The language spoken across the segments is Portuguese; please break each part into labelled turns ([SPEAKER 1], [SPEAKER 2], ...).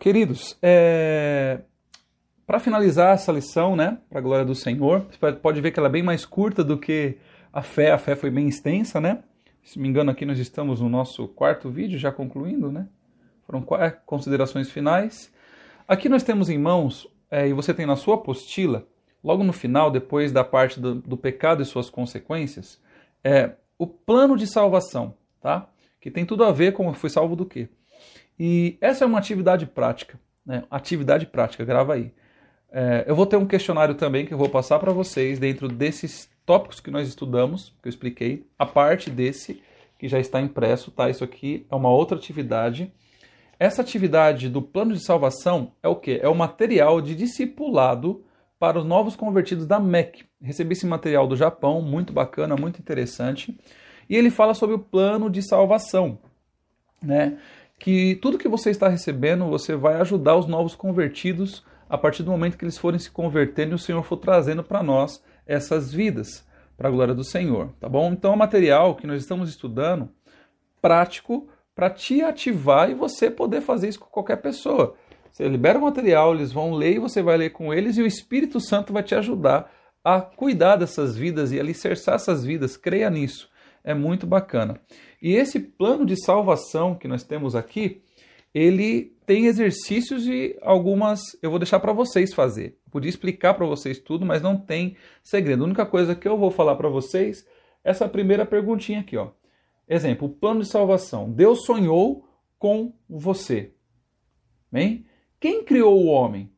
[SPEAKER 1] queridos, é... para finalizar essa lição, né, para a glória do Senhor, pode ver que ela é bem mais curta do que a fé. A fé foi bem extensa, né? Se me engano, aqui nós estamos no nosso quarto vídeo, já concluindo, né? Foram considerações finais. Aqui nós temos em mãos, é, e você tem na sua apostila, logo no final, depois da parte do, do pecado e suas consequências, é o plano de salvação, tá? Que tem tudo a ver com foi salvo do quê? E essa é uma atividade prática, né? Atividade prática, grava aí. É, eu vou ter um questionário também que eu vou passar para vocês dentro desses tópicos que nós estudamos, que eu expliquei, a parte desse que já está impresso, tá? Isso aqui é uma outra atividade. Essa atividade do plano de salvação é o que? É o material de discipulado para os novos convertidos da MEC. Recebi esse material do Japão, muito bacana, muito interessante. E ele fala sobre o plano de salvação, né? Que tudo que você está recebendo, você vai ajudar os novos convertidos a partir do momento que eles forem se convertendo e o Senhor for trazendo para nós essas vidas, para a glória do Senhor, tá bom? Então, é um material que nós estamos estudando prático para te ativar e você poder fazer isso com qualquer pessoa. Você libera o material, eles vão ler e você vai ler com eles e o Espírito Santo vai te ajudar a cuidar dessas vidas e alicerçar essas vidas. Creia nisso. É muito bacana. E esse plano de salvação que nós temos aqui, ele tem exercícios e algumas eu vou deixar para vocês fazer. podia explicar para vocês tudo, mas não tem segredo. A única coisa que eu vou falar para vocês é essa primeira perguntinha aqui, ó. Exemplo, o plano de salvação. Deus sonhou com você. Bem? Quem criou o homem?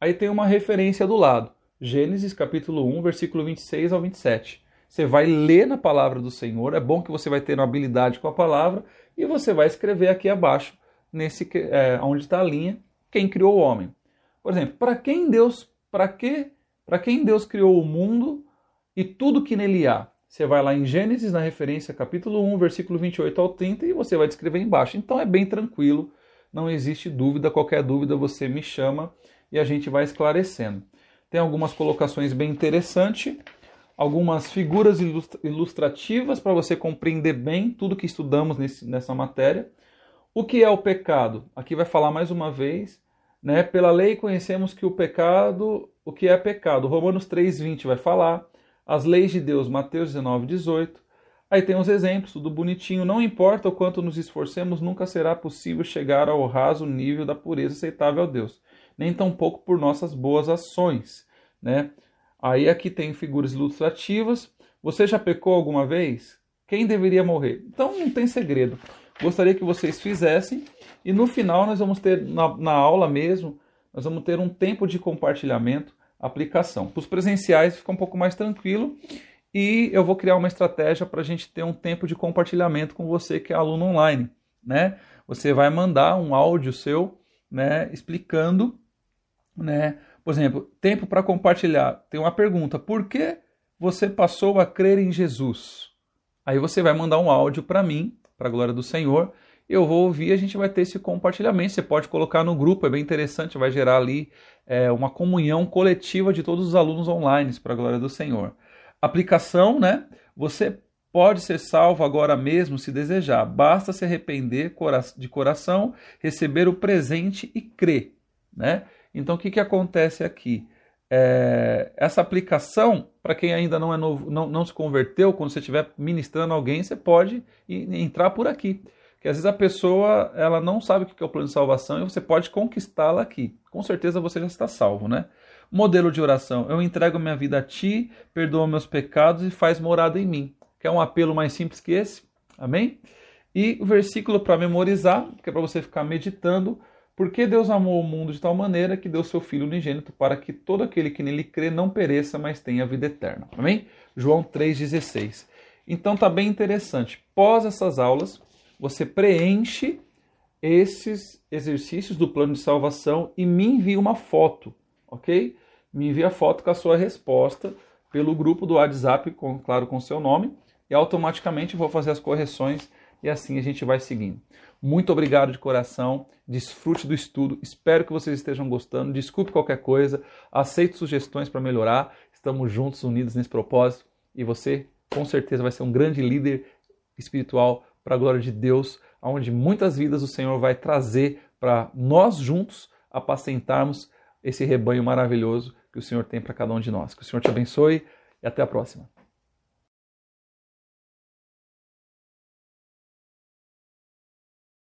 [SPEAKER 1] Aí tem uma referência do lado. Gênesis capítulo 1, versículo 26 ao 27. Você vai ler na palavra do Senhor, é bom que você vai ter uma habilidade com a palavra e você vai escrever aqui abaixo, nesse é, onde está a linha, quem criou o homem. Por exemplo, para quem Deus, para que, para quem Deus criou o mundo e tudo que nele há? Você vai lá em Gênesis, na referência capítulo 1, versículo 28 ao 30, e você vai descrever embaixo. Então é bem tranquilo não existe dúvida, qualquer dúvida você me chama e a gente vai esclarecendo. Tem algumas colocações bem interessantes, algumas figuras ilustrativas para você compreender bem tudo que estudamos nesse, nessa matéria. O que é o pecado? Aqui vai falar mais uma vez. Né? Pela lei conhecemos que o pecado, o que é pecado? Romanos 3,20 vai falar. As leis de Deus, Mateus 19, 18. Aí tem os exemplos, tudo bonitinho. Não importa o quanto nos esforcemos, nunca será possível chegar ao raso nível da pureza aceitável a Deus, nem tampouco por nossas boas ações, né? Aí aqui tem figuras ilustrativas. Você já pecou alguma vez? Quem deveria morrer? Então não tem segredo. Gostaria que vocês fizessem e no final nós vamos ter na, na aula mesmo, nós vamos ter um tempo de compartilhamento, aplicação. Para os presenciais fica um pouco mais tranquilo e eu vou criar uma estratégia para a gente ter um tempo de compartilhamento com você que é aluno online, né? Você vai mandar um áudio seu, né, explicando, né, por exemplo, tempo para compartilhar. Tem uma pergunta: por que você passou a crer em Jesus? Aí você vai mandar um áudio para mim, para a glória do Senhor. Eu vou ouvir, e a gente vai ter esse compartilhamento. Você pode colocar no grupo, é bem interessante, vai gerar ali é, uma comunhão coletiva de todos os alunos online, para a glória do Senhor. Aplicação, né? Você pode ser salvo agora mesmo se desejar. Basta se arrepender de coração, receber o presente e crer, né? Então, o que, que acontece aqui? É, essa aplicação, para quem ainda não é novo, não, não se converteu, quando você estiver ministrando alguém, você pode entrar por aqui. Porque às vezes a pessoa ela não sabe o que é o plano de salvação e você pode conquistá-la aqui. Com certeza você já está salvo, né? Modelo de oração: Eu entrego minha vida a ti, perdoa meus pecados e faz morada em mim. Quer um apelo mais simples que esse? Amém? E o versículo para memorizar, que é para você ficar meditando. Porque Deus amou o mundo de tal maneira que deu seu Filho unigênito para que todo aquele que nele crê não pereça, mas tenha vida eterna. Amém? João 3,16. Então tá bem interessante. Pós essas aulas, você preenche esses exercícios do plano de salvação e me envia uma foto, ok? me envia foto com a sua resposta pelo grupo do WhatsApp, com, claro, com seu nome, e automaticamente vou fazer as correções e assim a gente vai seguindo. Muito obrigado de coração, desfrute do estudo, espero que vocês estejam gostando, desculpe qualquer coisa, aceito sugestões para melhorar, estamos juntos, unidos nesse propósito. E você com certeza vai ser um grande líder espiritual para a glória de Deus, onde muitas vidas o Senhor vai trazer para nós juntos apacentarmos esse rebanho maravilhoso que o Senhor tem para cada um de nós. Que o Senhor te abençoe e até a próxima.